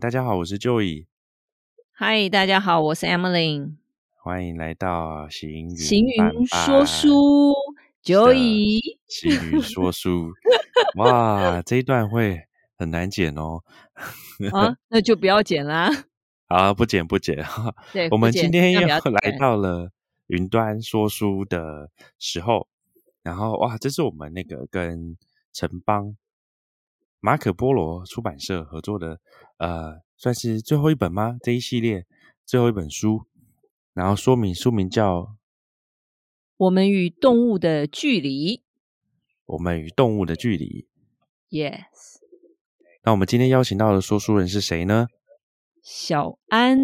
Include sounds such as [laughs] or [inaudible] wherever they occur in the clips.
大家好，我是 Joey。嗨，大家好，我是 Emily。欢迎来到行云行云说书，Joey。行云说书，哇，这一段会很难剪哦。啊，那就不要剪啦。啊，不剪不剪。对，我们今天又 [laughs] 来到了云端说书的时候，然后哇，这是我们那个跟城邦马可波罗出版社合作的，呃，算是最后一本吗？这一系列最后一本书，然后说明书名叫《我们与动物的距离》。我们与动物的距离。Yes。那我们今天邀请到的说书人是谁呢？小安。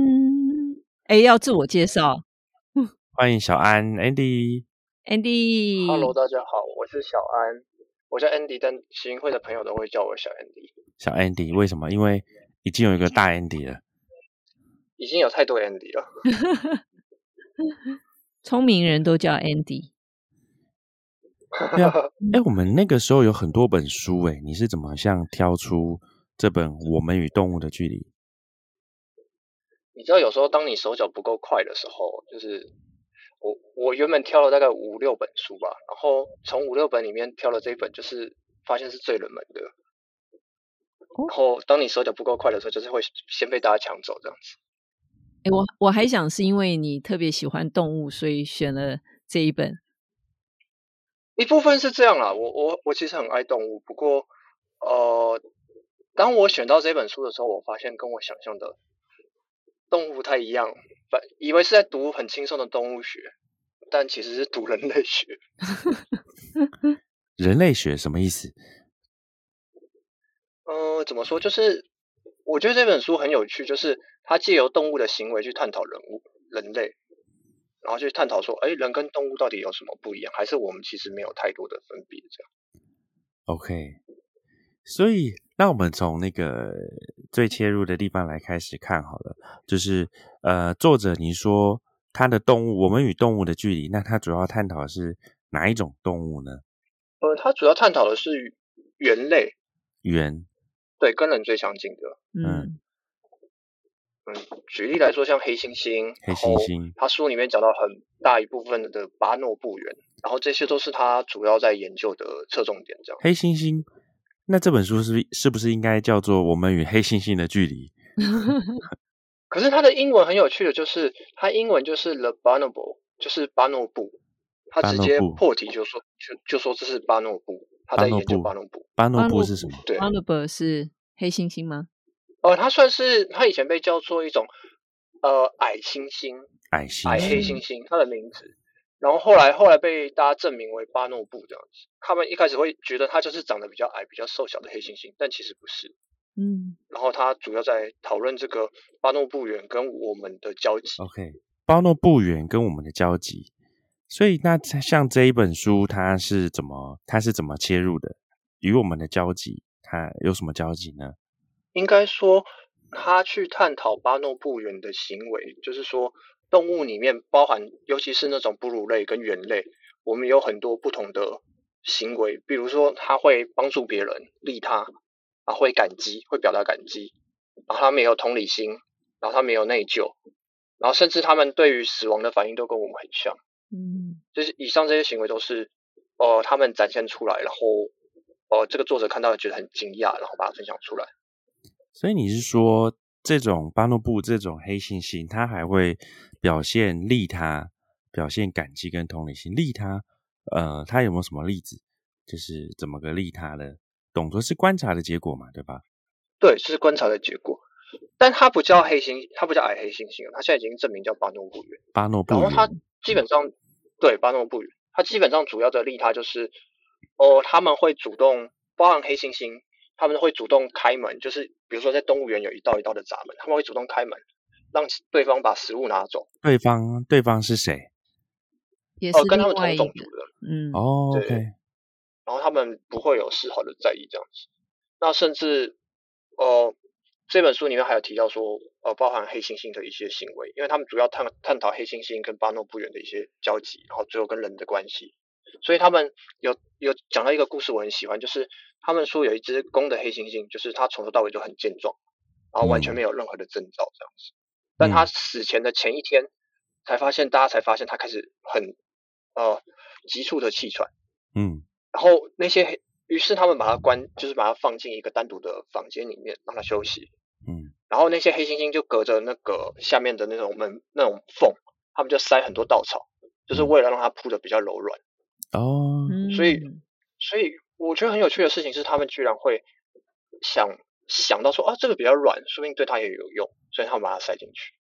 哎，要自我介绍。[laughs] 欢迎小安，Andy。Andy。Hello，大家好，我是小安。我叫 Andy，但行云会的朋友都会叫我小 Andy。小 Andy 为什么？因为已经有一个大 Andy 了。已经有太多 Andy 了。[laughs] 聪明人都叫 Andy。对啊，哎，我们那个时候有很多本书，哎，你是怎么像挑出这本《我们与动物的距离》？你知道，有时候当你手脚不够快的时候，就是我我原本挑了大概五六本书吧，然后从五六本里面挑了这一本，就是发现是最冷门的。然后当你手脚不够快的时候，就是会先被大家抢走这样子。哎，我我还想是因为你特别喜欢动物，所以选了这一本。一部分是这样啦，我我我其实很爱动物，不过呃，当我选到这本书的时候，我发现跟我想象的动物不太一样，本以为是在读很轻松的动物学，但其实是读人类学。人类学什么意思？[laughs] 呃，怎么说？就是我觉得这本书很有趣，就是它借由动物的行为去探讨人物、人类。然后去探讨说，哎，人跟动物到底有什么不一样？还是我们其实没有太多的分别？这样。OK，所以那我们从那个最切入的地方来开始看好了。就是呃，作者你说他的动物，我们与动物的距离，那他主要探讨的是哪一种动物呢？呃，他主要探讨的是猿类。猿。对，跟人最相近的。嗯。嗯，举例来说，像黑猩猩，黑猩猩，他书里面讲到很大一部分的巴诺布猿，然后这些都是他主要在研究的侧重点。这样，黑猩猩，那这本书是是不是应该叫做《我们与黑猩猩的距离》？[laughs] 可是它的英文很有趣的，就是它英文就是 The Bonobo，就是巴诺布，他直接破题就说就就说这是巴诺布，他在研究巴诺布。巴诺布是什么？对，巴诺布是黑猩猩吗？呃，它算是它以前被叫做一种呃矮猩猩，矮猩矮黑猩猩，它的名字。然后后来后来被大家证明为巴诺布这样子。他们一开始会觉得他就是长得比较矮、比较瘦小的黑猩猩，但其实不是。嗯。然后他主要在讨论这个巴诺布猿跟我们的交集。OK，巴诺布猿跟我们的交集。所以那像这一本书，它是怎么它是怎么切入的？与我们的交集，它有什么交集呢？应该说，他去探讨巴诺布猿的行为，就是说，动物里面包含，尤其是那种哺乳类跟猿类，我们有很多不同的行为，比如说，它会帮助别人，利他，啊，会感激，会表达感激，然后他们有同理心，然后他们有内疚，然后甚至他们对于死亡的反应都跟我们很像，嗯，就是以上这些行为都是，呃，他们展现出来，然后，呃，这个作者看到觉得很惊讶，然后把它分享出来。所以你是说，这种巴诺布这种黑猩猩，它还会表现利他，表现感激跟同理心。利他，呃，他有没有什么例子？就是怎么个利他的动作？是观察的结果嘛，对吧？对，是观察的结果。但他不叫黑猩，他不叫矮黑猩猩他现在已经证明叫巴诺布猿。巴诺布猿。然后他基本上，对巴诺布猿，他基本上主要的利他就是，哦，他们会主动，包含黑猩猩。他们会主动开门，就是比如说在动物园有一道一道的闸门，他们会主动开门，让对方把食物拿走。对方，对方是谁？也是跟他们同种族的。嗯，哦，OK。然后他们不会有丝毫的在意这样子。那甚至，呃，这本书里面还有提到说，呃，包含黑猩猩的一些行为，因为他们主要探探讨黑猩猩跟巴诺不远的一些交集，然后最后跟人的关系。所以他们有有讲到一个故事，我很喜欢，就是他们说有一只公的黑猩猩，就是它从头到尾就很健壮，然后完全嗯没有任何的征兆这样子。但他死前的前一天，才发现大家才发现他开始很呃急促的气喘，嗯。然后那些黑于是他们把他关，就是把他放进一个单独的房间里面让他休息。嗯。然后那些黑猩猩就隔着那个下面的那种门那种缝，他们就塞很多稻草，就是为了让它铺的比较柔软。哦，嗯，所以所以我觉得很有趣的事情是，他们居然会想想到说啊，这个比较软，说不定对它也有用，所以他们把它塞进去，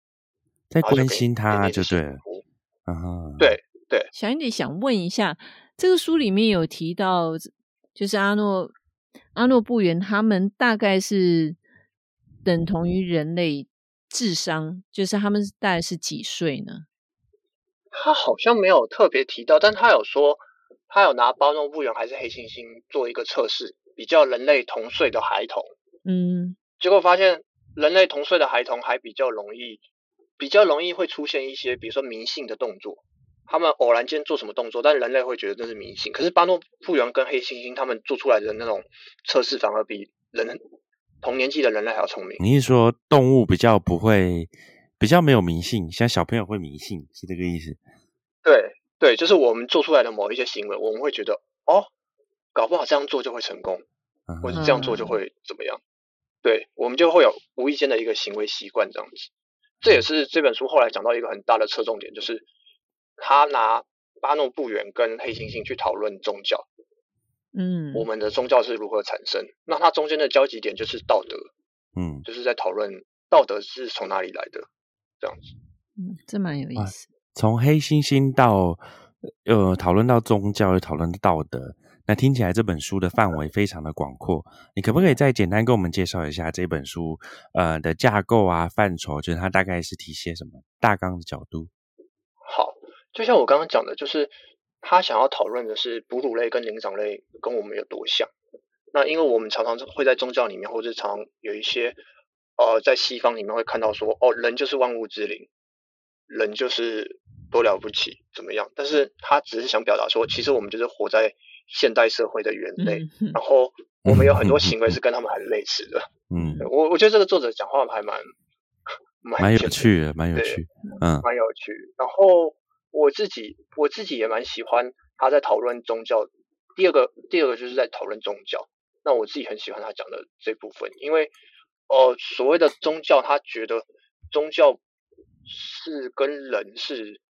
在关心他就对了，福啊对，对小英姐想问一下，这个书里面有提到，就是阿诺阿诺布原他们大概是等同于人类智商，就是他们大概是几岁呢？他好像没有特别提到，但他有说他有拿包诺布猿还是黑猩猩做一个测试，比较人类同岁的孩童，嗯结果发现人类同岁的孩童还比较容易，比较容易会出现一些，比如说迷信的动作。他们偶然间做什么动作，但人类会觉得这是迷信。可是巴诺复原跟黑猩猩他们做出来的那种测试，反而比人同年纪的人类还要聪明。你是说动物比较不会，比较没有迷信，像小朋友会迷信，是这个意思？对对，就是我们做出来的某一些行为，我们会觉得哦，搞不好这样做就会成功，嗯或者这样做就会怎么样。对，我们就会有无意间的一个行为习惯这样子。这也是这本书后来讲到一个很大的侧重点，就是他拿巴诺布猿跟黑猩猩去讨论宗教，嗯，我们的宗教是如何产生。那它中间的交集点就是道德，嗯，就是在讨论道德是从哪里来的，这样子。嗯，这蛮有意思。从黑猩猩到呃讨论到宗教，又讨论到道德，那听起来这本书的范围非常的广阔。你可不可以再简单跟我们介绍一下这本书呃的架构啊范畴，就是它大概是提些什么大纲的角度？好，就像我刚刚讲的，就是他想要讨论的是哺乳类跟灵长类跟我们有多像。那因为我们常常会在宗教里面，或者常常有一些呃，在西方里面会看到说，哦，人就是万物之灵，人就是多了不起，怎么样？但是他只是想表达说，其实我们就是活在现代社会的猿类，嗯然后我们有很多行为是跟他们很类似的。嗯，我我觉得这个作者讲话还蛮蛮有趣的，蛮有趣。嗯蛮有趣。然后我自己我自己也蛮喜欢他在讨论宗教。第二个第二个就是在讨论宗教。那我自己很喜欢他讲的这部分，因为呃所谓的宗教，他觉得宗教是跟人是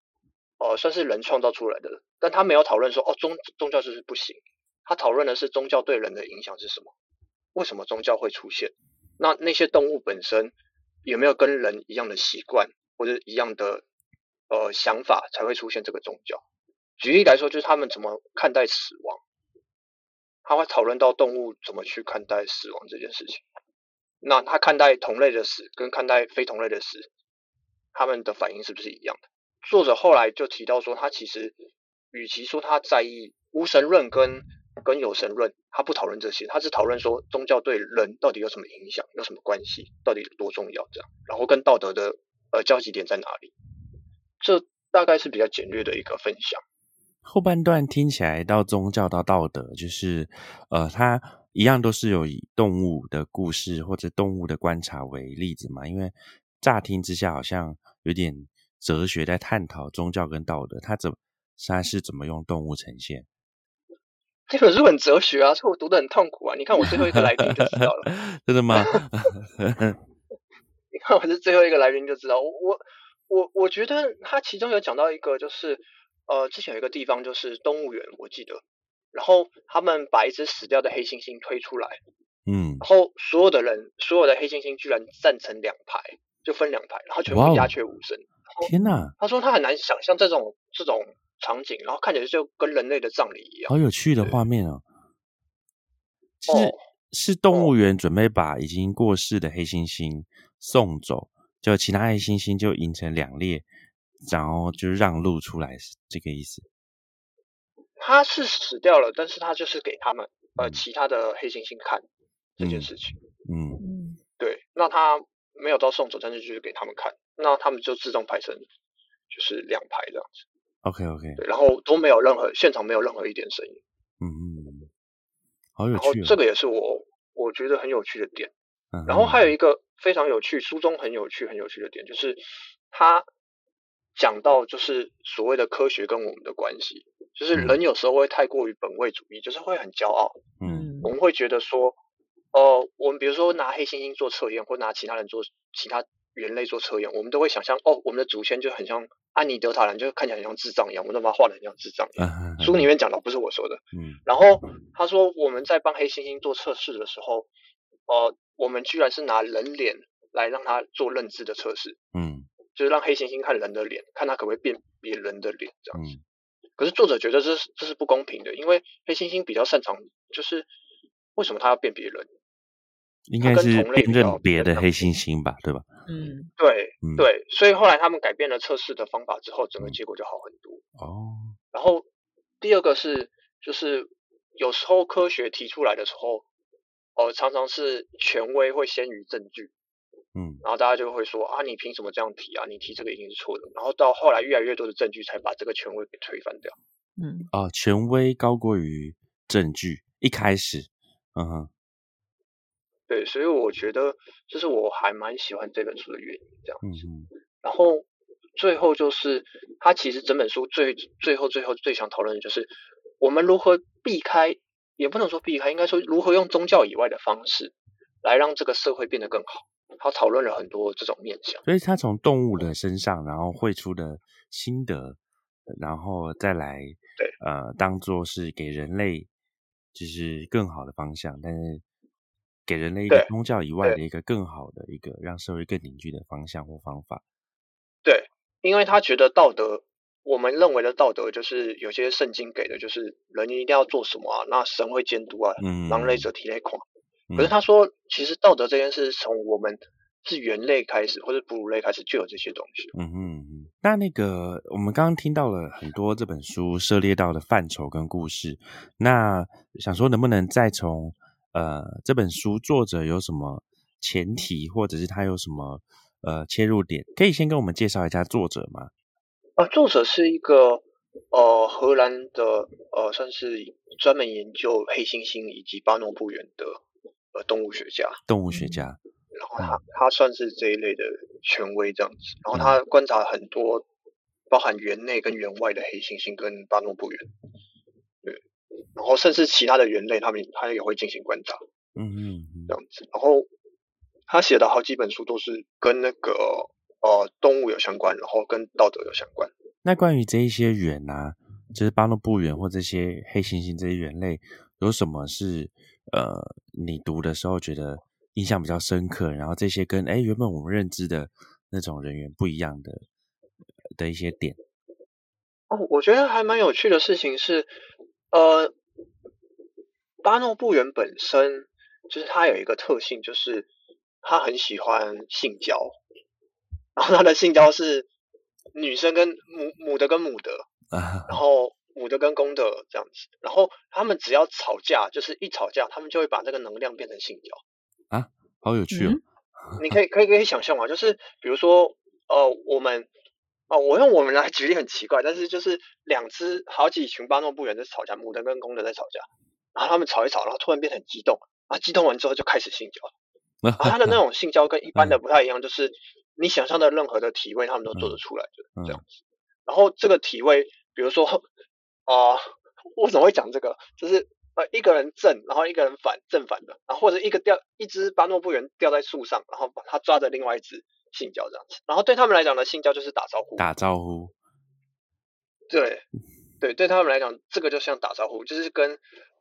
呃算是人创造出来的，但他没有讨论说哦宗宗教就是不行。他讨论的是宗教对人的影响是什么，为什么宗教会出现？那那些动物本身有没有跟人一样的习惯或者一样的呃想法才会出现这个宗教？举例来说，就是他们怎么看待死亡，他会讨论到动物怎么去看待死亡这件事情。那他看待同类的死跟看待非同类的死，他们的反应是不是一样的？作者后来就提到说，他其实与其说他在意无神论跟跟有神论，他不讨论这些，他只讨论说宗教对人到底有什么影响，有什么关系，到底有多重要这样，然后跟道德的呃交集点在哪里？这大概是比较简略的一个分享。后半段听起来到宗教到道德，就是呃，他一样都是有以动物的故事或者动物的观察为例子嘛。因为乍听之下好像有点哲学在探讨宗教跟道德，他怎它是怎么用动物呈现？[laughs] 这本书很哲学啊，所以我读的很痛苦啊。你看我最后一个来宾就知道了，[laughs] 真的吗？[laughs] 你看我是最后一个来宾就知道。我我我我觉得他其中有讲到一个，就是呃，之前有一个地方就是动物园，我记得，然后他们把一只死掉的黑猩猩推出来，嗯，然后所有的人，所有的黑猩猩居然站成两排，就分两排，然后全部鸦雀无声。天哪，他说他很难想象这种这种场景，然后看起来就跟人类的葬礼一样。好有趣的画面哦！是、哦是动物园准备把已经过世的黑猩猩送走，就其他黑猩猩就引成两列，然后就让路出来，是这个意思。他是死掉了，但是他就是给他们呃嗯其他的黑猩猩看这件嗯事情。嗯嗯对，那他没有到送走，但是就是给他们看，那他们就自动排成就是两排这样子。，OK OK，对，然后都没有任何现场没有任何一点声音。嗯嗯，嗯。好有然后。这个也是我我觉得很有趣的点，嗯。然后还有一个非常有趣，书中很有趣、很有趣的点，就是他讲到就是所谓的科学跟我们的关系，就是嗯。人有时候会太过于本位主义，就是会很骄傲，嗯。我们会觉得说，呃，我们比如说拿黑猩猩做测验，或拿其他人做其他人类做测验，我们都会想象，哦，我们的祖先就很像安妮德塔人，就看起来很像智障一样，我们都把它画的很像智障一样。嗯书里面讲的不是我说的。嗯然后他说我们在帮黑猩猩做测试的时候，呃，我们居然是拿人脸来让它做认知的测试，嗯就是让黑猩猩看人的脸，看它可不可以辨别人的脸这样子。嗯可是作者觉得这是这是不公平的，因为黑猩猩比较擅长，就是为什么它要辨别人？应该是辨认别的黑猩猩吧，对吧？嗯对嗯，对，所以后来他们改变了测试的方法之后，整个嗯结果就好很多。哦，然后第二个是，就是有时候科学提出来的时候，呃，常常是权威会先于证据，嗯然后大家就会说啊，你凭什么这样提啊？你提这个一定是错的。然后到后来越来越多的证据才把这个权威给推翻掉。嗯啊，权威高过于证据，一开始，嗯哼，对，所以我觉得这是我还蛮喜欢这本书的原因，这样。子嗯然后最后就是，他其实整本书最最后最后最想讨论的就是，我们如何避开，也不能说避开，应该说如何用宗教以外的方式来让这个社会变得更好。他讨论了很多这种面向。所以他从动物的身上，然后绘出的心得，然后再来，对，呃，当做是给人类就是更好的方向，但是给人类一个宗教以外的一个更好的一个让社会更凝聚的方向或方法。对，因为他觉得道德，我们认为的道德就是有些圣经给的，就是人一定要做什么啊，那神会监督啊，嗯，狼类者体内狂。嗯可是他说，其实道德这件事从我们是猿类开始，或者哺乳类开始就有这些东西。嗯嗯嗯，那那个我们刚刚听到了很多这本书涉猎到的范畴跟故事，那想说能不能再从呃这本书作者有什么前提，或者是他有什么呃切入点，可以先跟我们介绍一下作者吗？呃，作者是一个呃荷兰的呃，算是专门研究黑猩猩以及巴诺布猿的呃动物学家，动物学家，然后他他算是这一类的权威这样子，然后嗯。他观察很多包含园内跟园外的黑猩猩跟巴诺布猿，对，然后甚至其他的猿类，他们他也会进行观察嗯嗯嗯这样子，然后他写的好几本书都是跟那个呃动物有相关，然后跟道德有相关。那关于这一些猿啊，就是巴诺布猿或这些黑猩猩这些猿类，有什么是呃你读的时候觉得印象比较深刻，然后这些跟哎原本我们认知的那种人猿不一样的的一些点？哦，我觉得还蛮有趣的事情是，呃，巴诺布人本身就是他有一个特性，就是他很喜欢性交，然后他的性交是女生跟母母的跟母的，啊，然后母的跟公的这样子，然后他们只要吵架，就是一吵架，他们就会把这个能量变成性交啊。好有趣哦！嗯你可以可以可以想象嘛，就是比如说呃，我们哦，我用我们来举例很奇怪，但是就是两只好几群巴诺布猿在吵架，母的跟公的在吵架，然后他们吵一吵，然后突然变得很激动，啊，激动完之后就开始性交，然后他的那种性交跟一般的不太一样，就是你想象的任何的体位他们都做得出来的、这样子。然后这个体位，比如说啊、呃我怎么会讲这个？就是呃一个人正，然后一个人反正反的，然后或者一个掉一只巴诺布猿掉在树上，然后把它抓着另外一只性交这样子。然后对他们来讲呢，性交就是打招呼，打招呼，对对，对他们来讲，这个就像打招呼，就是跟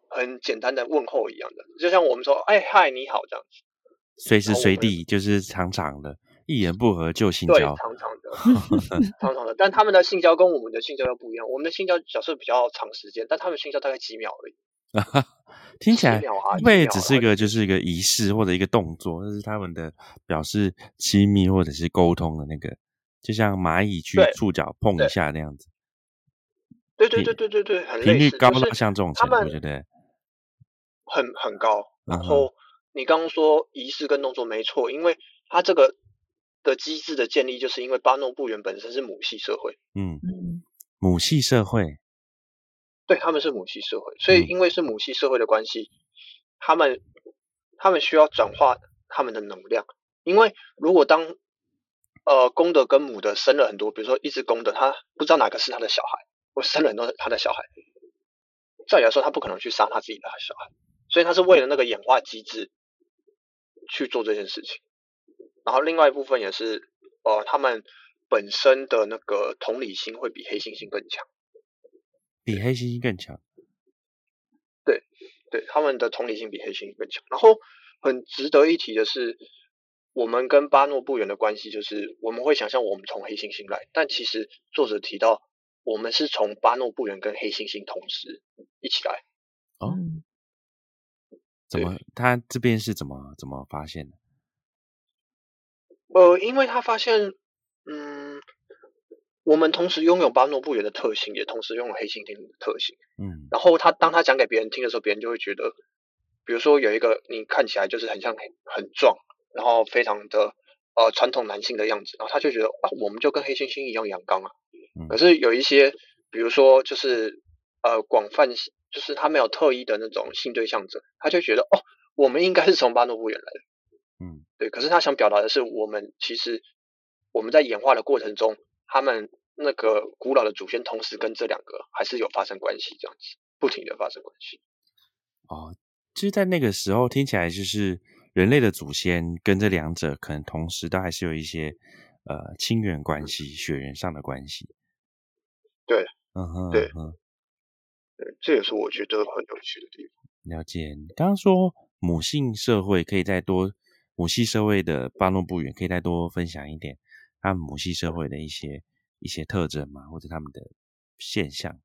很简单的问候一样的，就像我们说哎嗨你好这样子。随时随地就是常常的，一言不合就性对，交。长长的，[laughs] 常常的，但他们的性交跟我们的性交又不一样。我们的性交假设比较长时间，但他们性交大概几秒而已。[laughs] 听起来几秒啊会不会几秒啊只是一个就是一个仪式或者一个动作，这是他们的表示亲密或者是沟通的那个，就像蚂蚁去触角碰一下那样子，对对对对对对，很频率高到像这种程度，对不对？很很高。然后你刚刚说仪式跟动作没错，因为它这个的机制的建立，就是因为巴诺布原本身是母系社会，嗯，嗯母系社会，对他们是母系社会，所以嗯因为是母系社会的关系，他们他们需要转化他们的能量。因为如果当呃公的跟母的生了很多，比如说一只公的，它不知道哪个是它的小孩，或生了很多它的小孩，照理来说，它不可能去杀它自己的小孩，所以它是为了那个演化机制去做这件事情。然后另外一部分也是，呃，他们本身的那个同理心会比黑猩猩更强，比黑猩猩更强。对，对，他们的同理心比黑猩猩更强。然后很值得一提的是，我们跟巴诺布猿的关系，就是我们会想象我们从黑猩猩来，但其实作者提到，我们是从巴诺布猿跟黑猩猩同时一起来。哦，怎么？他这边是怎么怎么发现的？呃，因为他发现，嗯，我们同时拥有巴诺布猿的特性，也同时拥有黑猩猩的特性，嗯，然后他当他讲给别人听的时候，别人就会觉得，比如说有一个你看起来就是很像很壮，然后非常的呃传统男性的样子，然后他就觉得啊，我们就跟黑猩猩一样阳刚啊，可是有一些，比如说就是呃广泛就是他没有特意的那种性对象者，他就觉得哦，我们应该是从巴诺布猿来的。嗯，对，可是他想表达的是，我们其实我们在演化的过程中，他们那个古老的祖先同时跟这两个还是有发生关系，这样子不停的发生关系。哦，就是在那个时候听起来，就是人类的祖先跟这两者可能同时都还是有一些呃亲缘关系、血缘上的关系。对，嗯哼，对，嗯，对，这也是我觉得很有趣的地方。了解，你刚刚说母性社会可以再多。母系社会的巴诺布远可以再多分享一点他们母系社会的一些一些特征嘛？或者他们的现象？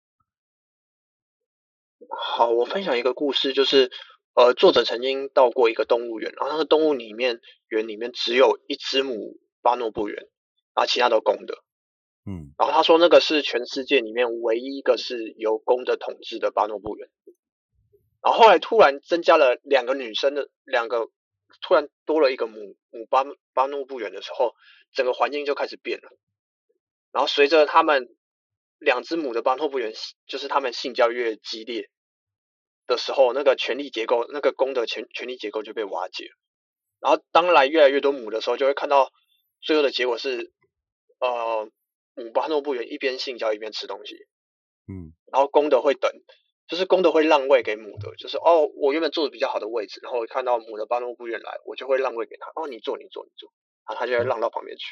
好，我分享一个故事，就是呃，作者曾经到过一个动物园，然后那个动物里面园里面只有一只母巴诺布猿，然后其他都公的。嗯，然后他说那个是全世界里面唯一一个是由公的统治的巴诺布猿。然后后来突然增加了两个女生的两个。突然多了一个母母巴巴诺布猿的时候，整个环境就开始变了。然后随着他们两只母的巴诺布猿，就是他们性交越激烈的时候，那个权力结构，那个公的权权力结构就被瓦解了。然后当来越来越多母的时候，就会看到最后的结果是，呃，母巴诺布猿一边性交一边吃东西，嗯，然后公的会等。就是公的会让位给母的，就是哦，我原本坐的比较好的位置，然后看到母的巴诺不远来，我就会让位给他。哦，你坐，你坐，你坐，然后他就会让到旁边去。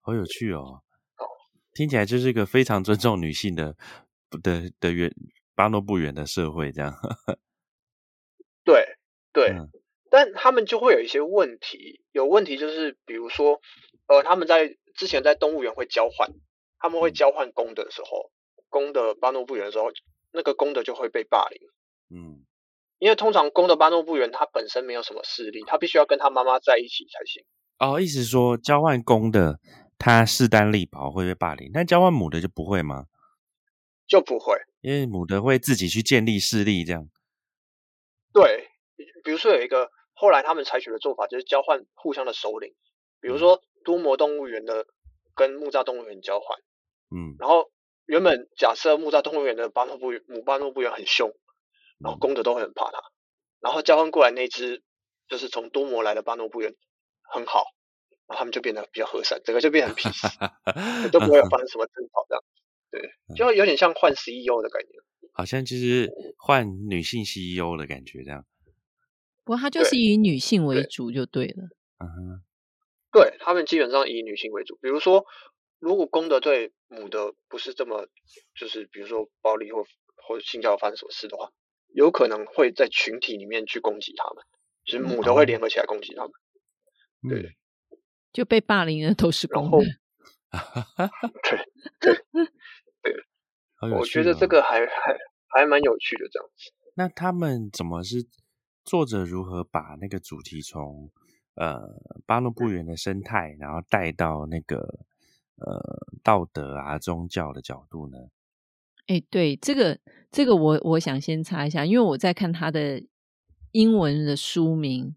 好有趣哦！哦，听起来就是一个非常尊重女性的的的原巴诺不远的社会，这样。[laughs] 对对，但他们就会有一些问题，有问题就是比如说，呃，他们在之前在动物园会交换，他们会交换公的时候，公的巴诺布远的时候。那个公的就会被霸凌，嗯，因为通常公的巴诺布猿他本身没有什么势力，他必须要跟他妈妈在一起才行。哦，意思说交换公的他势单力薄会被霸凌，但交换母的就不会吗？就不会，因为母的会自己去建立势力，这样。对，比如说有一个后来他们采取的做法就是交换互相的首领，比如说多摩动物园的跟木栅动物园交换，嗯，然后。原本假设木栅动物园的巴诺布母巴诺布猿很凶，然后公的都会很怕它，然后交换过来那只就是从多摩来的巴诺布猿很好，然后他们就变得比较和善，整个就变成 peace，[laughs] 都不会有发生什么争吵这样，对，就有点像换 CEO 的感觉，好像就是换女性 CEO 的感觉这样。不过他就是以女性为主就对了，嗯哼，对他们基本上以女性为主，比如说。如果公的对母的不是这么，就是比如说暴力或或者性交发生什么事的话，有可能会在群体里面去攻击他们，就是母的会联合起来攻击他们。对，[laughs] 就被霸凌的都是公的。对对对，我觉得这个还还还蛮有趣的这样子。那他们怎么是作者如何把那个主题从呃巴诺布园的生态，然后带到那个？呃，道德啊，宗教的角度呢？哎，对，这个这个，我我想先查一下，因为我在看他的英文的书名，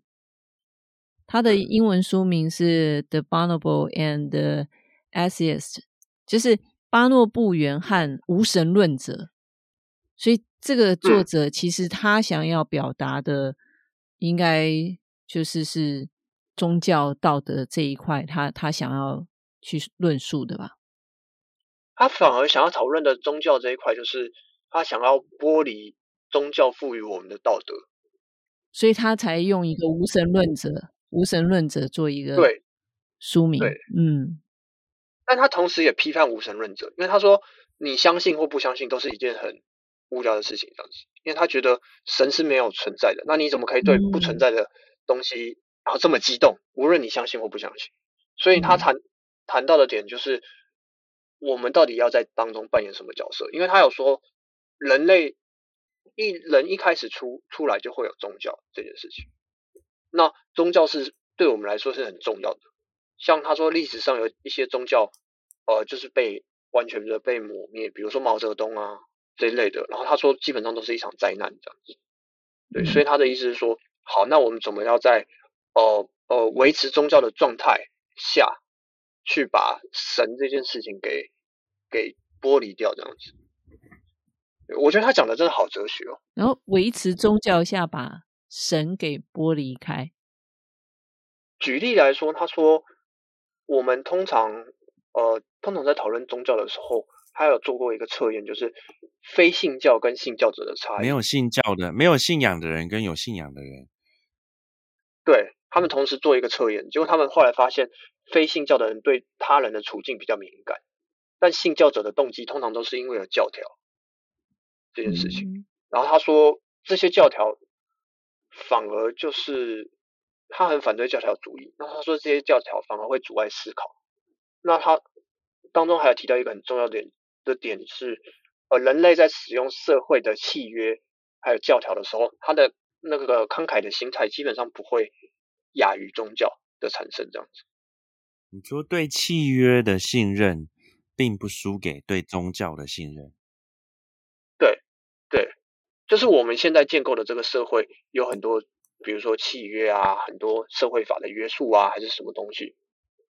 他的英文书名是《The Bonoable and the Atheist》，就是巴诺布元和无神论者。所以，这个作者其实他想要表达的，应该就是是宗教道德这一块，他他想要去论述的吧？他反而想要讨论的宗教这一块，就是他想要剥离宗教赋予我们的道德，所以他才用一个无神论者、无神论者做一个对书名。对，嗯，但他同时也批判无神论者，因为他说你相信或不相信都是一件很无聊的事情，这样子，因为他觉得神是没有存在的，那你怎么可以对不存在的东西然后这么激动？无论你相信或不相信，所以他谈谈到的点就是。我们到底要在当中扮演什么角色？因为他有说，人类一人一开始出出来就会有宗教这件事情。那宗教是对我们来说是很重要的。像他说，历史上有一些宗教，呃，就是被完全的被抹灭，比如说毛泽东啊这一类的。然后他说，基本上都是一场灾难这样子。对，所以他的意思是说，好，那我们怎么要在呃呃维持宗教的状态下？去把神这件事情给给剥离掉，这样子，我觉得他讲的真的好哲学哦。然后维持宗教下把神给剥离开。举例来说，他说我们通常呃通常在讨论宗教的时候，他有做过一个测验，就是非信教跟信教者的差异。没有信教的，没有信仰的人跟有信仰的人，对他们同时做一个测验，结果他们后来发现。非信教的人对他人的处境比较敏感，但信教者的动机通常都是因为有教条这件事情。然后他说，这些教条反而就是他很反对教条主义。那他说，这些教条反而会阻碍思考。那他当中还有提到一个很重要点的点是，呃，人类在使用社会的契约还有教条的时候，他的那个慷慨的心态基本上不会亚于宗教的产生这样子。你说对契约的信任，并不输给对宗教的信任。对，对，就是我们现在建构的这个社会有很多，比如说契约啊，很多社会法的约束啊，还是什么东西，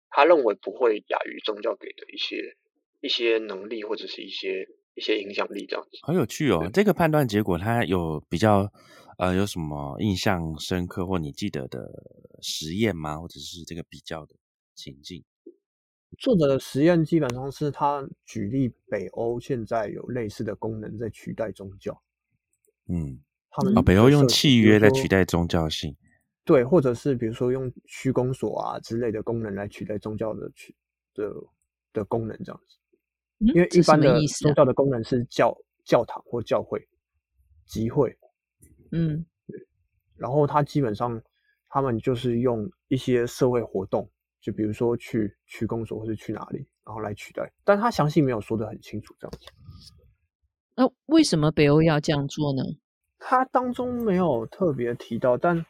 他认为不会亚于宗教给的一些一些能力或者是一些一些影响力这样子。很有趣哦，这个判断结果，它有比较呃有什么印象深刻或你记得的实验吗？或者是这个比较的？情境，作者的实验基本上是他举例北欧现在有类似的功能在取代宗教。嗯，他们啊，北欧用契约在取代宗教性，对，或者是比如说用区公所啊之类的功能来取代宗教的取的的功能这样子。因为一般的宗教的功能是教教堂或教会集会，嗯，然后他基本上他们就是用一些社会活动。就比如说去区公所或者去哪里，然后来取代，但他详细没有说的很清楚这样子。那为什么北欧要这样做呢？他当中没有特别提到，但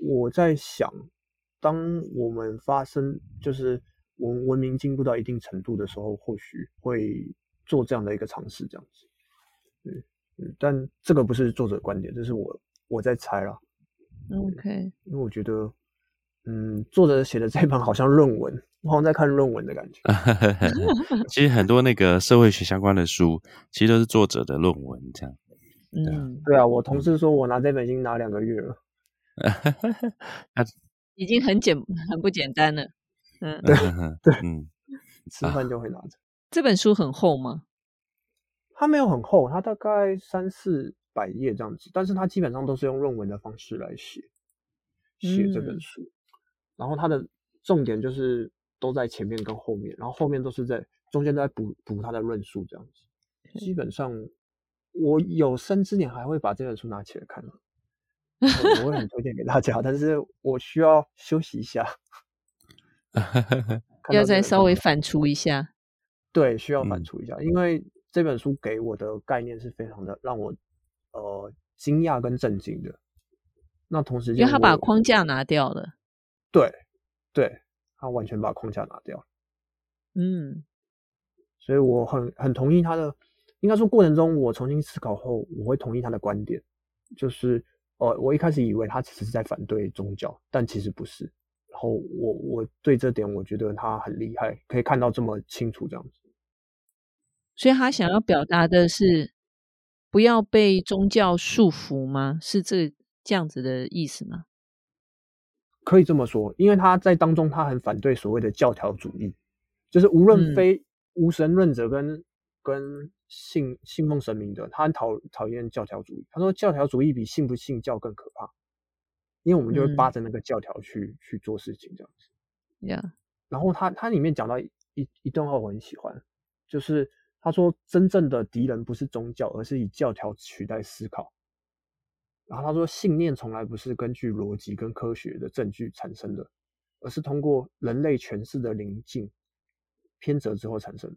我在想，当我们发生就是文文明进步到一定程度的时候，或许会做这样的一个尝试这样子。嗯嗯，但这个不是作者观点，这是我我在猜啦。OK，因为我觉得。嗯，作者写的这本好像论文，我好像在看论文的感觉。[laughs] 其实很多那个社会学相关的书，其实都是作者的论文这样。嗯，对啊，我同事说我拿这本已经拿两个月了。[laughs] 他已经很简很不简单了。嗯，对对，嗯，吃饭就会拿着。这本书很厚吗？它没有很厚，它大概三四百页这样子，但是它基本上都是用论文的方式来写写这本书。然后它的重点就是都在前面跟后面，然后后面都是在中间都在补补它的论述这样子。基本上我有生之年还会把这本书拿起来看，[laughs] 我会很推荐给大家。但是我需要休息一下，[laughs] 要再稍微反刍一下。对，需要反刍一下，因为这本书给我的概念是非常的让我呃惊讶跟震惊的。那同时，因为他把框架拿掉了。对，对，他完全把框架拿掉，嗯，所以我很很同意他的，应该说过程中我重新思考后，我会同意他的观点，就是，呃，我一开始以为他只是在反对宗教，但其实不是，然后我我对这点我觉得他很厉害，可以看到这么清楚这样子，所以他想要表达的是不要被宗教束缚吗？是这这样子的意思吗？可以这么说，因为他在当中他很反对所谓的教条主义，就是无论非无神论者跟跟信信奉神明的，他很讨讨厌教条主义。他说教条主义比信不信教更可怕，因为我们就会扒着那个教条去去做事情这样子。Yeah，然后他他里面讲到一一段话我很喜欢，就是他说真正的敌人不是宗教，而是以教条取代思考。然后他说，信念从来不是根据逻辑跟科学的证据产生的，而是通过人类诠释的临近偏折之后产生的。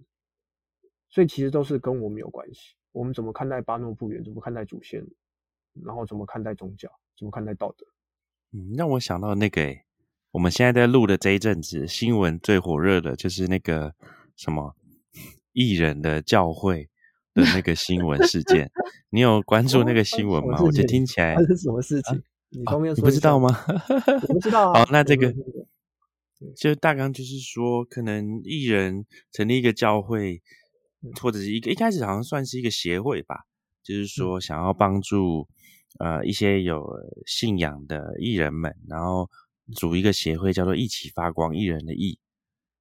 所以其实都是跟我们有关系。我们怎么看待巴诺布源？怎么看待祖先？然后怎么看待宗教？怎么看待道德？嗯，让我想到那个，我们现在在录的这一阵子，新闻最火热的就是那个什么艺人的教会。[laughs] 的那个新闻事件，你有关注那个新闻吗？我觉得听起来是什么事情？你方便你不知道吗？我不知道。好，那这个就大纲就是说，可能艺人成立一个教会，或者是一个一开始好像算是一个协会吧，就是说想要帮助呃一些有信仰的艺人们，然后组一个协会，叫做“一起发光艺人”的“艺”。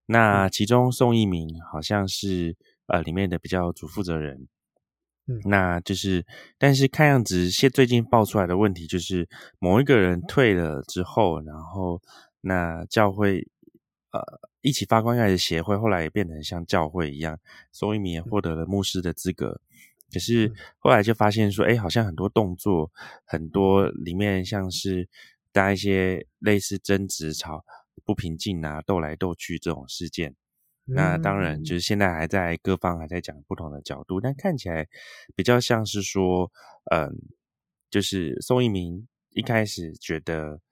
那其中宋一鸣好像是。呃，里面的比较主负责人，嗯，那就是，但是看样子现最近爆出来的问题就是，某一个人退了之后，然后那教会呃一起发光爱的协会后来也变成像教会一样，宋一鸣也获得了牧师的资格，可是后来就发现说，哎，好像很多动作，很多里面像是搭一些类似争执、吵不平静啊、斗来斗去这种事件。那当然，就是现在还在各方还在讲不同的角度，但看起来比较像是说，嗯，就是宋一鸣一开始觉得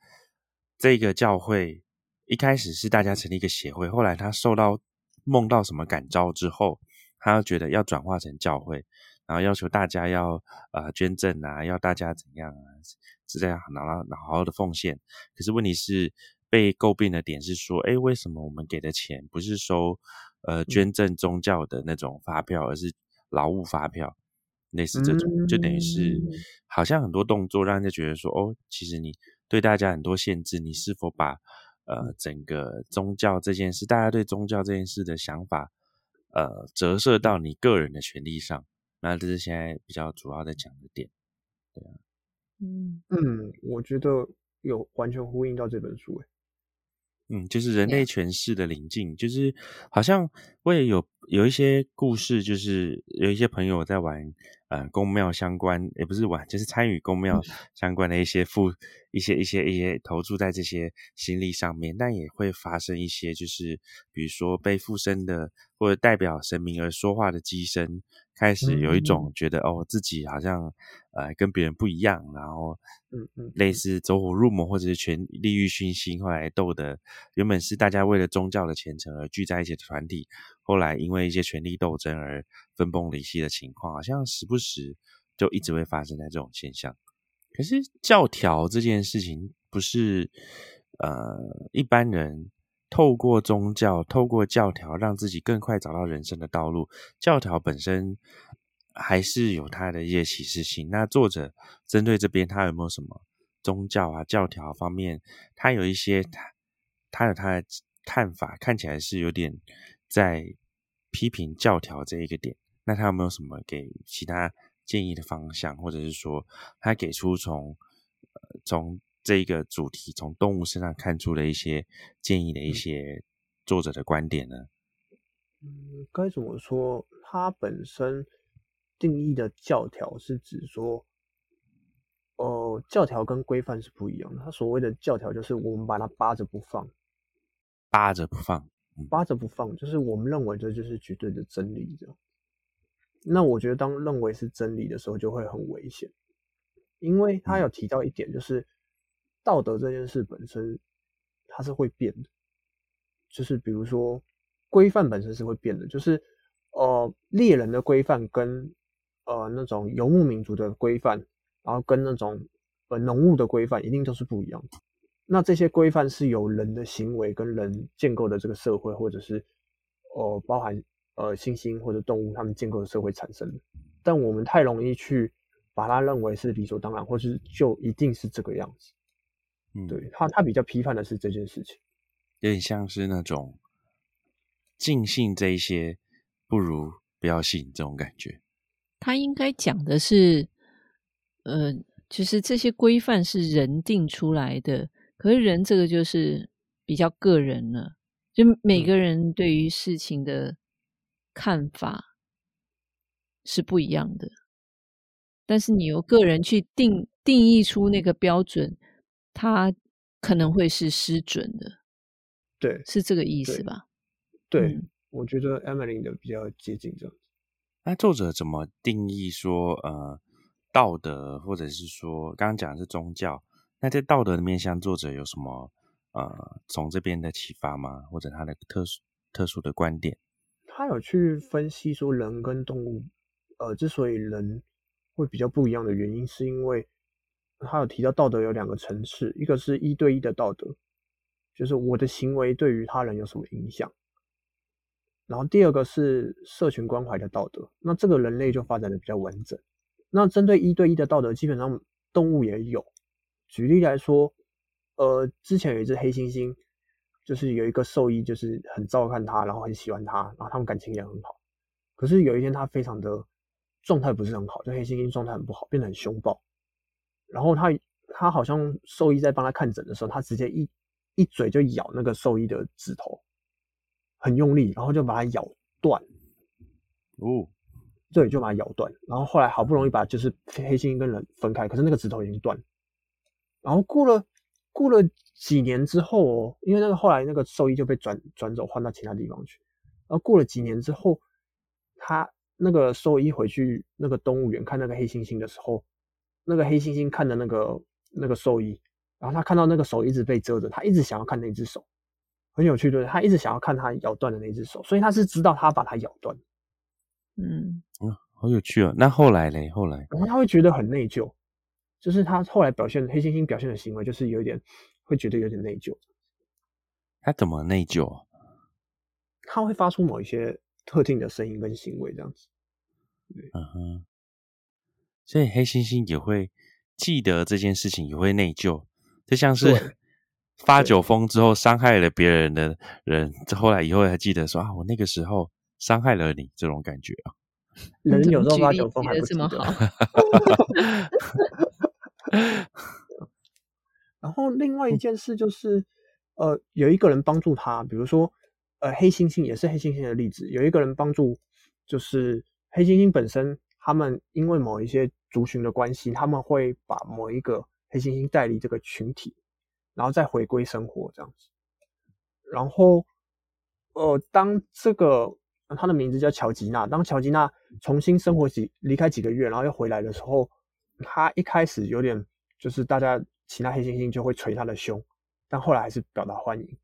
这个教会一开始是大家成立一个协会，后来他受到梦到什么感召之后，他要觉得要转化成教会，然后要求大家要呃捐赠啊，要大家怎样啊，是这样拿了好好的奉献。可是问题是。被诟病的点是说，哎，为什么我们给的钱不是收呃捐赠宗教的那种发票，而是劳务发票，类似这种，就等于是好像很多动作让人家觉得说，哦，其实你对大家很多限制，你是否把呃整个宗教这件事，大家对宗教这件事的想法，呃折射到你个人的权利上？那这是现在比较主要的讲的点，对啊，嗯嗯，我觉得有完全呼应到这本书，哎。嗯，就是人类诠释的临近，就是好像我也有有一些故事，就是有一些朋友在玩呃宫庙相关，也不是玩，就是参与宫庙 [laughs] 相关的一些附一些一些一些投注在这些心力上面，但也会发生一些，就是比如说被附身的或者代表神明而说话的机身，开始有一种觉得哦自己好像呃跟别人不一样，然后。嗯嗯，类似走火入魔或者是权利欲熏心，后来斗的原本是大家为了宗教的虔诚而聚在一起的团体，后来因为一些权力斗争而分崩离析的情况，好像时不时就一直会发生在这种现象。可是教条这件事情，不是呃一般人透过宗教、透过教条让自己更快找到人生的道路，教条本身。还是有它的一些启示性。那作者针对这边，他有没有什么宗教啊、教条方面，他有一些他他有他的看法，看起来是有点在批评教条这一个点。那他有没有什么给其他建议的方向，或者是说他给出从呃从这一个主题，从动物身上看出的一些建议的一些作者的观点呢？嗯，该怎么说？它本身。定义的教条是指说，哦，教条跟规范是不一样的。它所谓的教条，就是我们把它扒着不放，扒着不放，扒着不放，就是我们认为这就是绝对的真理。的，那我觉得当认为是真理的时候，就会很危险，因为他有提到一点，就是道德这件事本身它是会变的，就是比如说规范本身是会变的，就是呃猎人的规范跟呃，那种游牧民族的规范，然后跟那种呃农务的规范，一定都是不一样的。那这些规范是由人的行为跟人建构的这个社会，或者是呃包含呃猩猩或者动物他们建构的社会产生的。但我们太容易去把它认为是理所当然，或是就一定是这个样子。嗯，对他，他比较批判的是这件事情，有点像是那种尽信这一些，不如不要信这种感觉。他应该讲的是，呃，就是这些规范是人定出来的，可是人这个就是比较个人了，就每个人对于事情的看法是不一样的。但是你由个人去定定义出那个标准，它可能会是失准的，对，是这个意思吧？对，嗯我觉得 Emily 的比较接近这样子。那作者怎么定义说呃道德，或者是说刚刚讲的是宗教？那在道德的面向，作者有什么呃从这边的启发吗？或者他的特殊特殊的观点？他有去分析说人跟动物，呃，之所以人会比较不一样的原因，是因为他有提到道德有两个层次，一个是一对一的道德，就是我的行为对于他人有什么影响，然后第二个是社群关怀的道德，那这个人类就发展的比较完整。那针对一对一的道德，基本上动物也有。举例来说，呃，之前有一只黑猩猩，就是有一个兽医，就是很照看它，然后很喜欢它，然后他们感情也很好。可是有一天，它非常的状态不是很好，就黑猩猩状态很不好，变得很凶暴。然后他他好像兽医在帮他看诊的时候，他直接一一嘴就咬那个兽医的指头，很用力，然后就把它咬断。哦，对，就把它咬断。然后后来好不容易把就是黑猩猩跟人分开，可是那个指头已经断。然后过了过了几年之后哦，因为那个后来那个兽医就被转转走换到其他地方去。然后过了几年之后，他那个兽医回去那个动物园看那个黑猩猩的时候，那个黑猩猩看的那个那个兽医，然后他看到那个手一直被遮着，他一直想要看那只手，很有趣，对？他一直想要看他咬断的那只手，所以他是知道他把它咬断。嗯，好有趣哦。那后来嘞？后来然后他会觉得很内疚，就是他后来表现黑猩猩表现的行为，就是有点会觉得有点内疚，他怎么内疚啊？他会发出某一些特定的声音跟行为这样子。嗯哼，所以黑猩猩也会记得这件事情，也会内疚，就像是发酒疯之后伤害了别人的人，后来以后还记得说啊，我那个时候伤害了你，这种感觉啊。[laughs] 人有时候发酒疯还不得这么记得好。[laughs] 然后另嗯外一件事就是，呃，有一个人帮助他，比如说，呃，黑猩猩也是黑猩猩的例子，有一个人帮助，就是黑猩猩本身，他们因为某一些族群的关系，他们会把某一个黑猩猩带离这个群体，然后再回归生活这样子。然后，呃，当这个他的名字叫乔吉娜，当乔吉娜重新生活几离开几个月，然后又回来的时候，他一开始有点就是大家其他黑猩猩就会捶他的胸，但后来还是表达欢迎。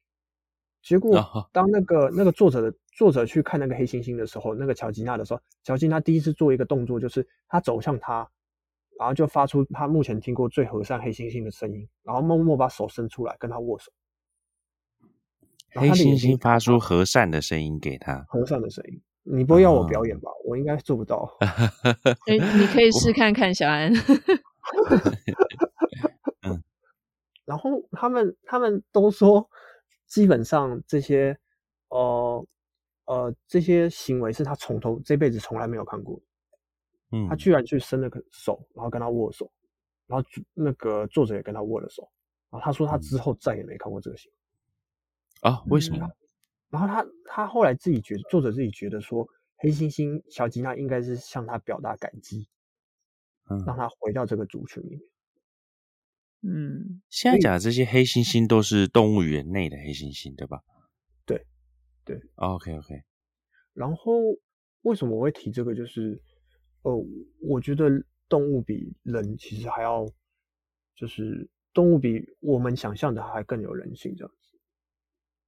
结果啊当那个那个作者的作者去看那个黑猩猩的时候，那个乔吉娜的时候，乔吉娜第一次做一个动作，就是他走向他，然后就发出他目前听过最和善黑猩猩的声音，然后默默把手伸出来跟他握手。然黑猩猩发出和善的声音给他，和善的声音。你不会要我表哦演吧？我应该做不到。[laughs] 哎，你可以试看看，小安。[laughs] 然后他们他们都说，基本上这些呃呃这些行为是他从头这辈子从来没有看过。嗯他居然去伸了个手，然后跟他握手，然后主那个作者也跟他握了手，然后他说他之后再也没看过这个行为。啊？为什么？然后他他后来自己觉得，作者自己觉得说，黑猩猩小吉娜应该是向他表达感激，嗯，让他回到这个族群里面。嗯现在讲的这些黑猩猩都是动物园内的黑猩猩，对吧？对，OK OK，然后为什么我会提这个？就是呃，我觉得动物比人其实还要，就是动物比我们想象的还更有人性这样子。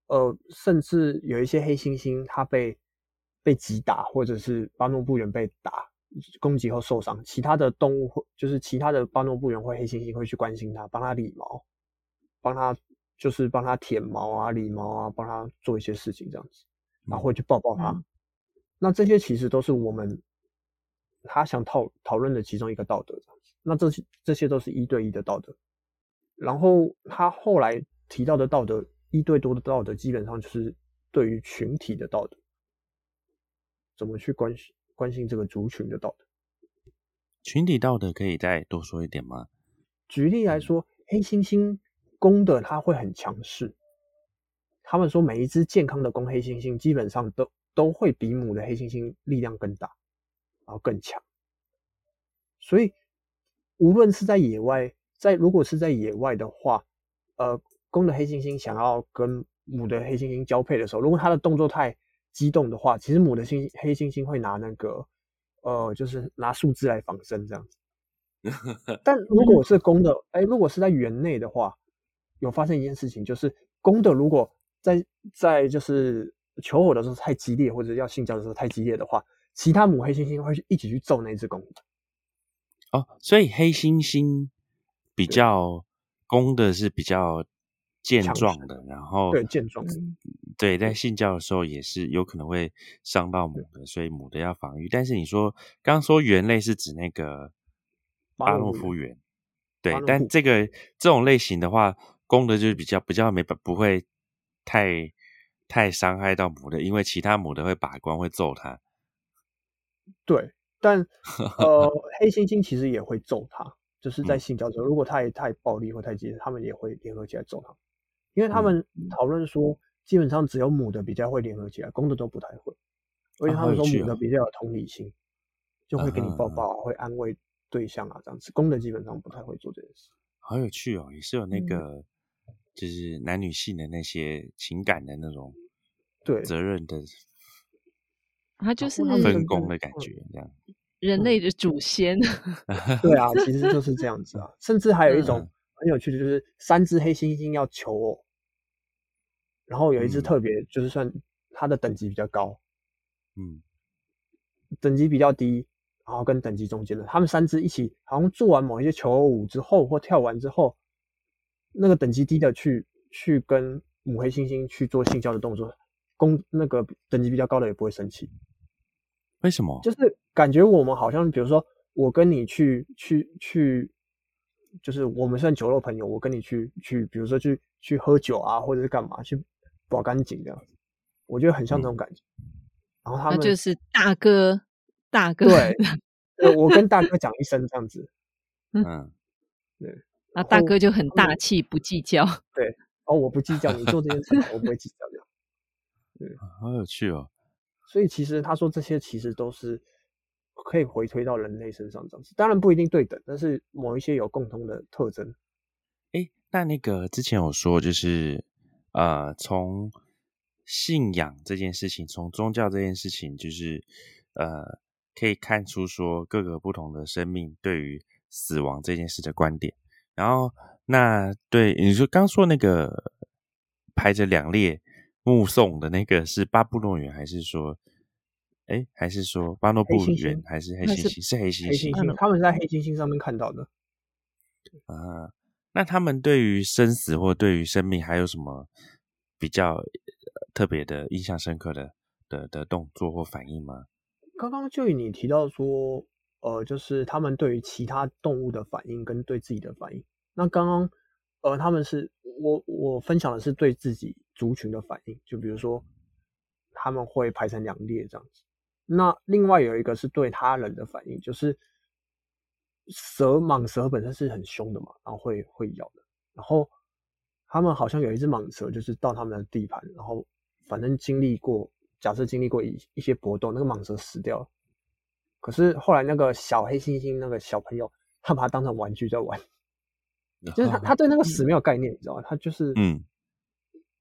呃，甚至有一些黑猩猩，它被被击打，或者是巴诺布猿被打攻击后受伤，其他的动物会就是其他的巴诺布猿或黑猩猩会去关心它，帮它理毛，帮它就是帮他舔毛啊、理毛啊，帮他做一些事情这样子，然后会去抱抱他。嗯那这些其实都是我们他想讨讨论的其中一个道德这样子。那这些这些都是一对一的道德。然后他后来提到的道德一对多的道德，基本上就是对于群体的道德，怎么去关心关心这个族群的道德。群体道德可以再多说一点吗？举例来说，黑猩猩公的它会很强势。他们说每一只健康的公黑猩猩基本上都都会比母的黑猩猩力量更大，然后更强。所以无论是在野外，在如果是在野外的话，呃，公的黑猩猩想要跟母的黑猩猩交配的时候，如果它的动作太激动的话，其实母的猩黑猩猩会拿那个呃，就是拿树枝来防身这样子。[laughs] 但如果是公的，哎，如果是在园内的话，有发生一件事情，就是公的如果在在就是求偶的时候太激烈，或者要性交的时候太激烈的话，其他母黑猩猩会去一起去揍那只公的。哦，所以黑猩猩比较公的是比较健壮的，然后对健壮，对，在性交的时候也是有可能会伤到母的，所以母的要防御。但是你说刚刚说猿类是指那个巴洛夫猿，对，但这个这种类型的话，公的就是比较比较没不会。太太伤害到母的，因为其他母的会把关，会揍它。对，但呃，[laughs] 黑猩猩其实也会揍它，就是在性交中，如果太太暴力或太激烈，他们也会联合起来揍它。因为他们讨论说，基本上只有母的比较会联合起来，公的都不太会。而且他们说母的比较有同理心，就会给你抱抱，会安慰对象啊这样子。公的基本上不太会做这件事。好有趣哦，也是有那个。就是男女性的那些情感的那种对责任的，他就是分工的感觉，这样人类的祖先。[laughs] 对啊，其实就是这样子啊。[laughs] 甚至还有一种很有趣的，就是三只黑猩猩要求偶，然后有一只特别，就是算它的等级比较高，嗯，等级比较低，然后跟等级中间的，他们三只一起，好像做完某一些求偶舞之后，或跳完之后。那个等级低的去去跟母黑猩猩去做性交的动作，公那个等级比较高的也不会生气。为什么？就是感觉我们好像，比如说我跟你去去去，就是我们算酒肉朋友，我跟你去去，比如说去去喝酒啊，或者是干嘛去保干净这样子，我觉得很像这种感觉。然后他们就是大哥大哥，[laughs] 对，我跟大哥讲一声这样子，嗯，对。那大哥就很大气，不计较。[laughs] 对，哦，我不计较，你做这件事，我不会计较的。对，好有趣哦。所以其实他说这些其实都是可以回推到人类身上这样子，当然不一定对等，但是某一些有共通的特征。哎，那那个之前有说，就是呃，从信仰这件事情，从宗教这件事情，就是呃，可以看出说各个不同的生命对于死亡这件事的观点。然后，那对你说刚说那个排着两列目送的那个是巴布诺猿，还是说，哎，还是说巴诺布猿，还是黑猩猩？是黑猩猩。他们在黑猩猩上面看到的。啊，那他们对于生死或对于生命还有什么比较特别的、印象深刻的的的动作或反应吗？刚刚就你提到说。呃，就是他们对于其他动物的反应跟对自己的反应。那刚刚，呃，他们是我我分享的是对自己族群的反应，就比如说他们会排成两列这样子。那另外有一个是对他人的反应，就是蛇蟒蛇本身是很凶的嘛，然后会会咬的。然后他们好像有一只蟒蛇，就是到他们的地盘，然后反正经历过，假设经历过一一些搏斗，那个蟒蛇死掉了。可是后来那个小黑猩猩那个小朋友，他把它当成玩具在玩，就是他他对那个死没有概念，你知道吗？他就是嗯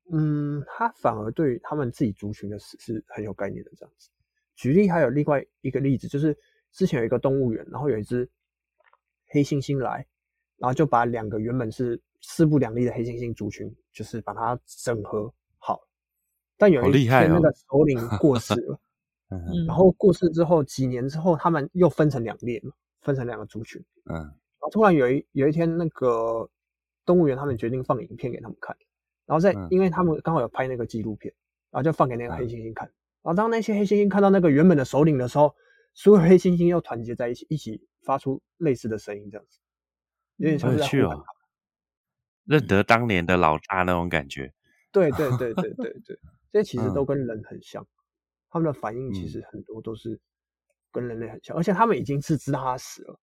嗯，他反而对他们自己族群的死是很有概念的这样子。举例还有另外一个例子，就是之前有一个动物园，然后有一只黑猩猩来，然后就把两个原本是势不两立的黑猩猩族群，就是把它整合好。但有一天那个首领过世 [laughs] 了。然后过世之后，几年之后，他们又分成两列嘛，分成两个族群。嗯，然后突然有一有一天，那个动物园他们决定放影片给他们看，然后在因为他们刚好有拍那个纪录片，然后就放给那个黑猩猩看。然后当那些黑猩猩看到那个原本的首领的时候，所有黑猩猩又团结在一起，一起发出类似的声音，这样子，有点像是在呼喊他。认得当年的老大那种感觉。对对对对对对，这其实都嗯跟人很像，他们的反应其嗯实很多都是跟人类很像，而且他们已经是知道他死了，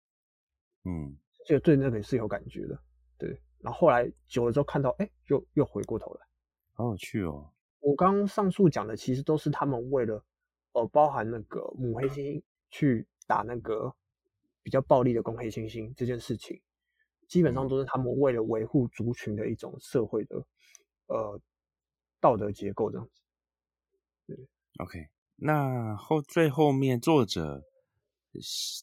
嗯就对那个是有感觉的。对，然后后来久了之后看到，哎，又又回过头来。好有趣哦。我刚刚上述讲的，其实都是他们为了，呃，包含那个母黑猩猩去打那个比较暴力的公黑猩猩这件事情，基本上都是他们为了维护族群的一种社会的，呃，道德结构这样子。对 OK，那后最后面作者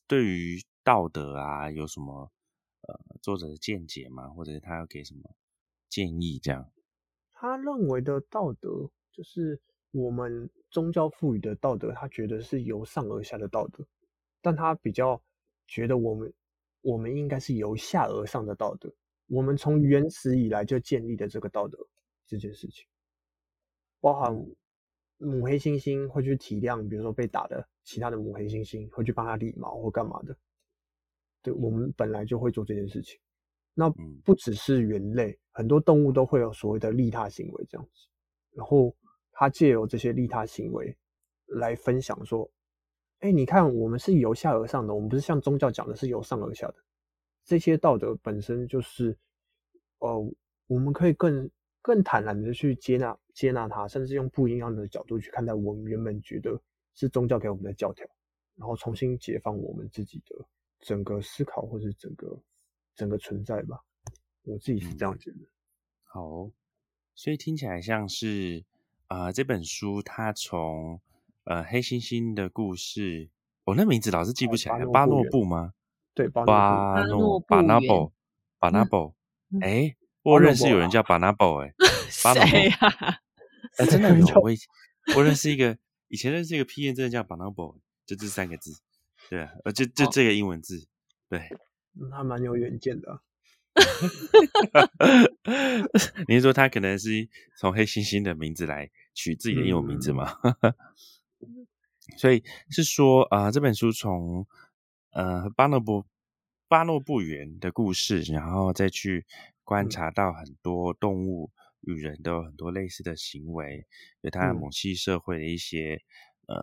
对于道德啊有什么呃作者的见解吗？或者他要给什么建议？这样，他认为的道德，就是我们宗教赋予的道德，他觉得是由上而下的道德，但他比较觉得我们我们应该是由下而上的道德，我们从原始以来就建立的这个道德这件事情，包含母黑猩猩会去体谅，比如说被打的其他的母黑猩猩，会去帮他理毛或干嘛的，对我们本来就会做这件事情。那嗯不只是人类，很多动物都会有所谓的利他行为这样子。然后他借由这些利他行为来分享说：“哎，你看，我们是由下而上的，我们不是像宗教讲的是由上而下的。这些道德本身就是，呃，我们可以更更坦然的去接纳接纳它，甚至用不一样的角度去看待我们原本觉得是宗教给我们的教条，然后重新解放我们自己的整个思考或是整个整个存在吧。我自己是这样觉得。好哦、所以听起来像是啊、呃这本书它从呃黑猩猩的故事，我、那名字老是记不起来，呃巴诺巴诺布布吗？对，巴诺布巴诺诺巴纳布巴纳布，嗯哎，我认识有人叫巴纳布，哎，巴诺布谁呀？哎，真的这个叫，有我以我认识一个，以前认识一个 P N 真的叫 Bonobo，就这三个字，对啊，呃，就就哦这个英文字，对。嗯他蛮有远见的啊、[laughs] 你是说他可能是从黑猩猩的名字来取自己的英文名字吗？[laughs] 所以是说啊、呃这本书从呃巴诺布巴诺布园的故事，然后再去观嗯察到很多动物与人都有很多类似的行为，有它嗯母系社会的一些呃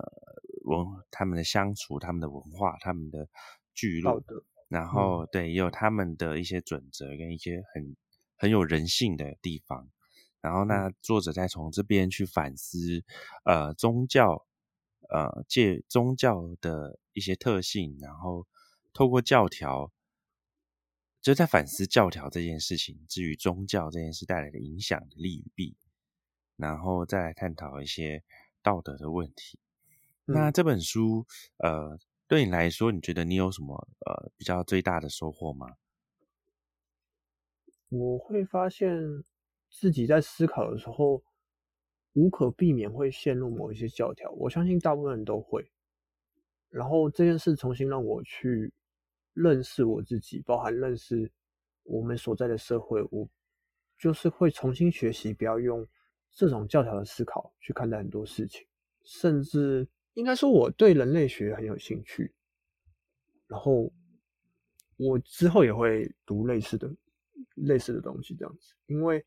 文他们的相处、他们的文化、他们的聚落。然后对，也有他们的一些准则跟一些很很有人性的地方。然后那作者再从这边去反思，呃，宗教，呃，借宗教的一些特性，然后透过教条，就在反思教条这件事情，至于宗教这件事带来的影响的利与弊，然后再来探讨一些道德的问题。那嗯这本书，呃，对你来说，你觉得你有什么呃比较最大的收获吗？我会发现自己在思考的时候，无可避免会陷入某一些教条。我相信大部分人都会。然后这件事重新让我去认识我自己，包含认识我们所在的社会。我就是会重新学习，不要用这种教条的思考去看待很多事情，甚至应该说我对人类学很有兴趣。然后我之后也会读类似的类似的东西，这样子，因为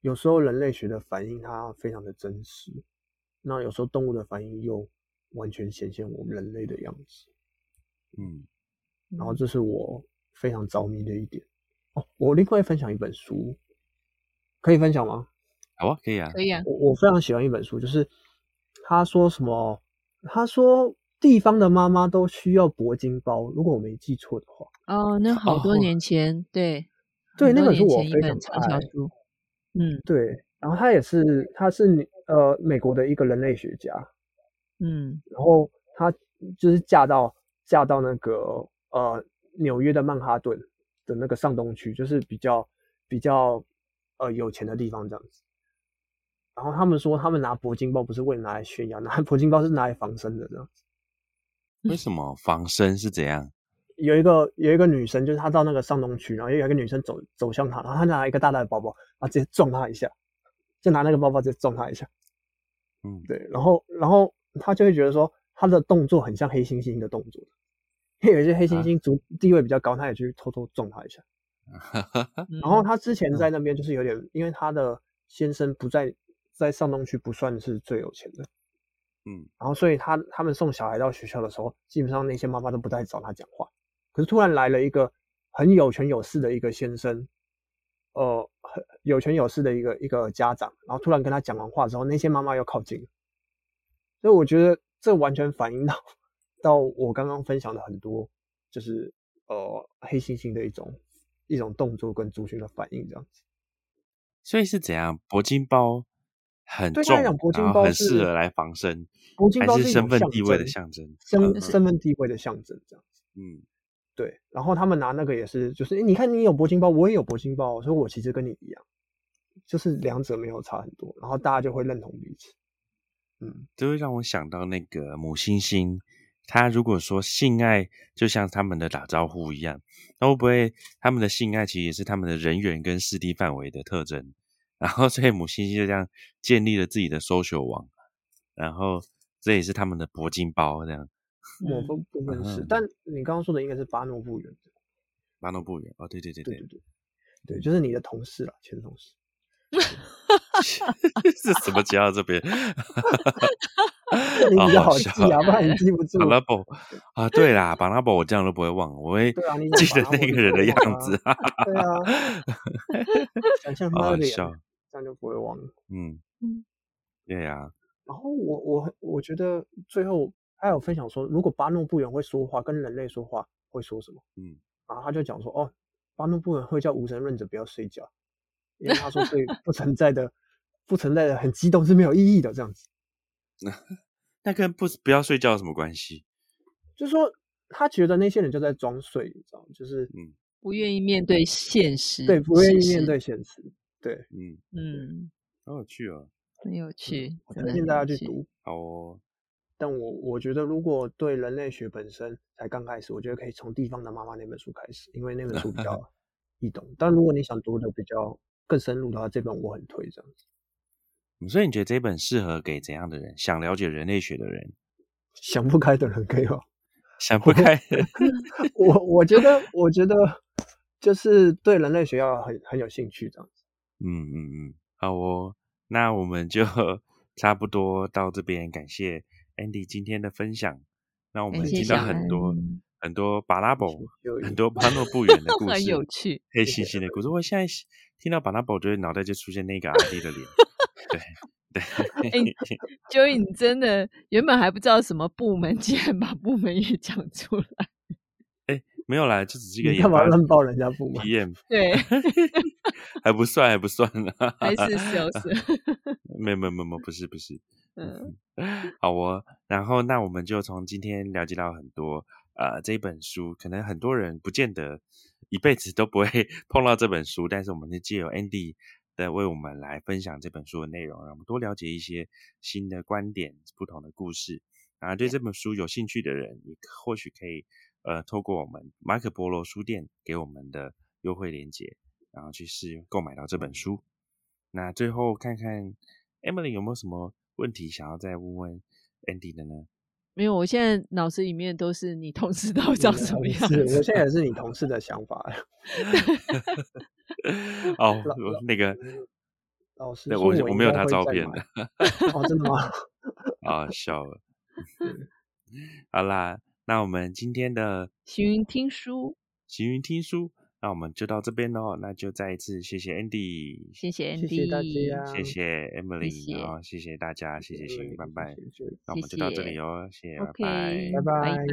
有时候人类学的反应它非常的真实，那有时候动物的反应又完全显现我们人类的样子，嗯然后这是我非常着迷的一点。哦，我另外分享一本书，可以分享吗？好啊，可以啊可，以啊，我我非常喜欢一本书，就是他说什么？他说地方的妈妈都需要铂金包，如果我没记错的话。哦，那好多哦年前，对，对那本书我年前一非常本畅销爱书，嗯对，然后他也是，他是呃美国的一个人类学家，嗯然后他就是嫁到嫁到那个呃纽约的曼哈顿的那个上东区，就是比较比较呃有钱的地方这样子。然后他们说，他们拿铂金包不是为了拿来炫耀，拿铂金包是拿来防身的这样子。为什么防身是怎样？有一个有一个女生，就是她到那个上东区，然后有一个女生走走向她，然后她拿一个大大的包包，然后直接撞她一下，就拿那个包包直接撞她一下。嗯，对，然后然后她就会觉得说她的动作很像黑猩猩的动作，因为有一些黑猩猩族地位比较高，他也去偷偷撞他一下。[laughs] 嗯然后他之前在那边就是有点，因为他的先生不在在上东区不算是最有钱的，嗯然后所以他他们送小孩到学校的时候，基本上那些妈妈都不太找他讲话。可是突然来了一个很有权有势的一个先生，呃，很有权有势的一个一个家长，然后突然跟他讲完话之后，那些妈妈又靠近了。所以我觉得这完全反映到到我刚刚分享的很多，就是呃黑猩猩的一种一种动作跟族群的反应这样子。所以是怎样？铂金包很重，对金然后很适合来防身，铂金包还是身份地位的象征。身嗯身份地位的象征这样子。嗯对，然后他们拿那个也是，就是诶你看你有铂金包，我也有铂金包，所以我其实跟你一样，就是两者没有差很多，然后大家就会认同彼此。嗯，这会让我想到那个母猩猩，它如果说性爱就像他们的打招呼一样，那会不会他们的性爱其实也是他们的人员跟势力范围的特征？然后所以母猩猩就这样建立了自己的 social 网，然后这也是他们的铂金包这样。某部部分是，嗯但你刚刚说的应该是巴诺布原则。巴诺布远哦，对对对对对对，对，对，就是你的同事了，前同事。[laughs] 是什么讲到这边？[laughs] 你比较好记啊，不然你记不住。巴拉布啊，对啦，巴拉布我这样都不会忘，我会记得那个人的样子。对啊，想象好他的脸，这样就不会忘了。嗯嗯，对呀，然后我我我觉得最后还有分享说，如果巴诺布猿会说话，跟人类说话会说什么？嗯，然后他就讲说，哦，巴诺布猿会叫无神论者不要睡觉，因为他说 [laughs] 对不存在的不存在的很激动是没有意义的，这样子，[laughs] 那跟不不要睡觉有什么关系？就是说他觉得那些人就在装睡，你知道吗？就是嗯不愿意面对现实，对不愿意面对，现实，对，嗯，嗯，好有趣啊。很有趣，我推荐大家。去读。好哦，但我我觉得，如果对人类学本身才刚开始，我觉得可以从《地方的妈妈》那本书开始，因为那本书比较 [laughs] 易懂。但如果你想读的比较更深入的话，这本我很推这样子。嗯所以你觉得这本适合给怎样的人？想了解人类学的人，想不开的人可以吗？[laughs] 想不开的 [laughs] 人，我我觉得，我觉得就是对人类学要很很有兴趣这样子。嗯嗯嗯，好哦，那我们就 [laughs] 差不多到这边，感谢 Andy 今天的分享。那我们听到很多很多巴拉伯，很多巴诺不远的故很事，有趣。黑猩猩的故事。我现在听到巴拉伯，我觉得脑袋就出现那个阿弟的脸。对对，哎 Joey，你真的原本还不知道什么部门，竟然把部门也讲出来。没有啦，就只是一个你干嘛研发乱报人家部门？PM，[laughs] 对，还不算，还不算呢。还是 sales。[laughs] 没有没有没有，不是不是。嗯，[laughs] 好哦，然后那我们就从今天了解到很多，呃，这本书可能很多人不见得一辈子都不会碰到这本书，但是我们是借由 Andy 的为我们来分享这本书的内容，让我们多了解一些新的观点、不同的故事。然后对这本书有兴趣的人，也或许可以呃透过我们马可波罗书店给我们的优惠链接，然后去试用购买到这本书。那最后看看 Emily 有没有什么问题想要再问问 Andy 的呢？没有，我现在脑子里面都是你同事 [laughs] 到底长什么样是，子。我现在也是你同事的想法。[laughs] [laughs] 哦，我那个老师我我我没有他照片的哦，真的吗？啊，笑了。好啦，那我们今天的行云听书，行云听书，那我们就到这边喽。那就再一次谢谢 Andy，谢谢谢 Andy，谢大家谢谢 Emily，谢然后谢谢大家，谢谢行云，拜拜。那我们就到这里哦，谢谢，拜拜拜拜，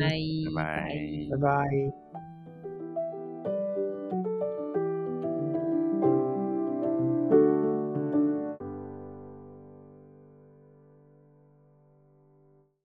拜拜拜拜。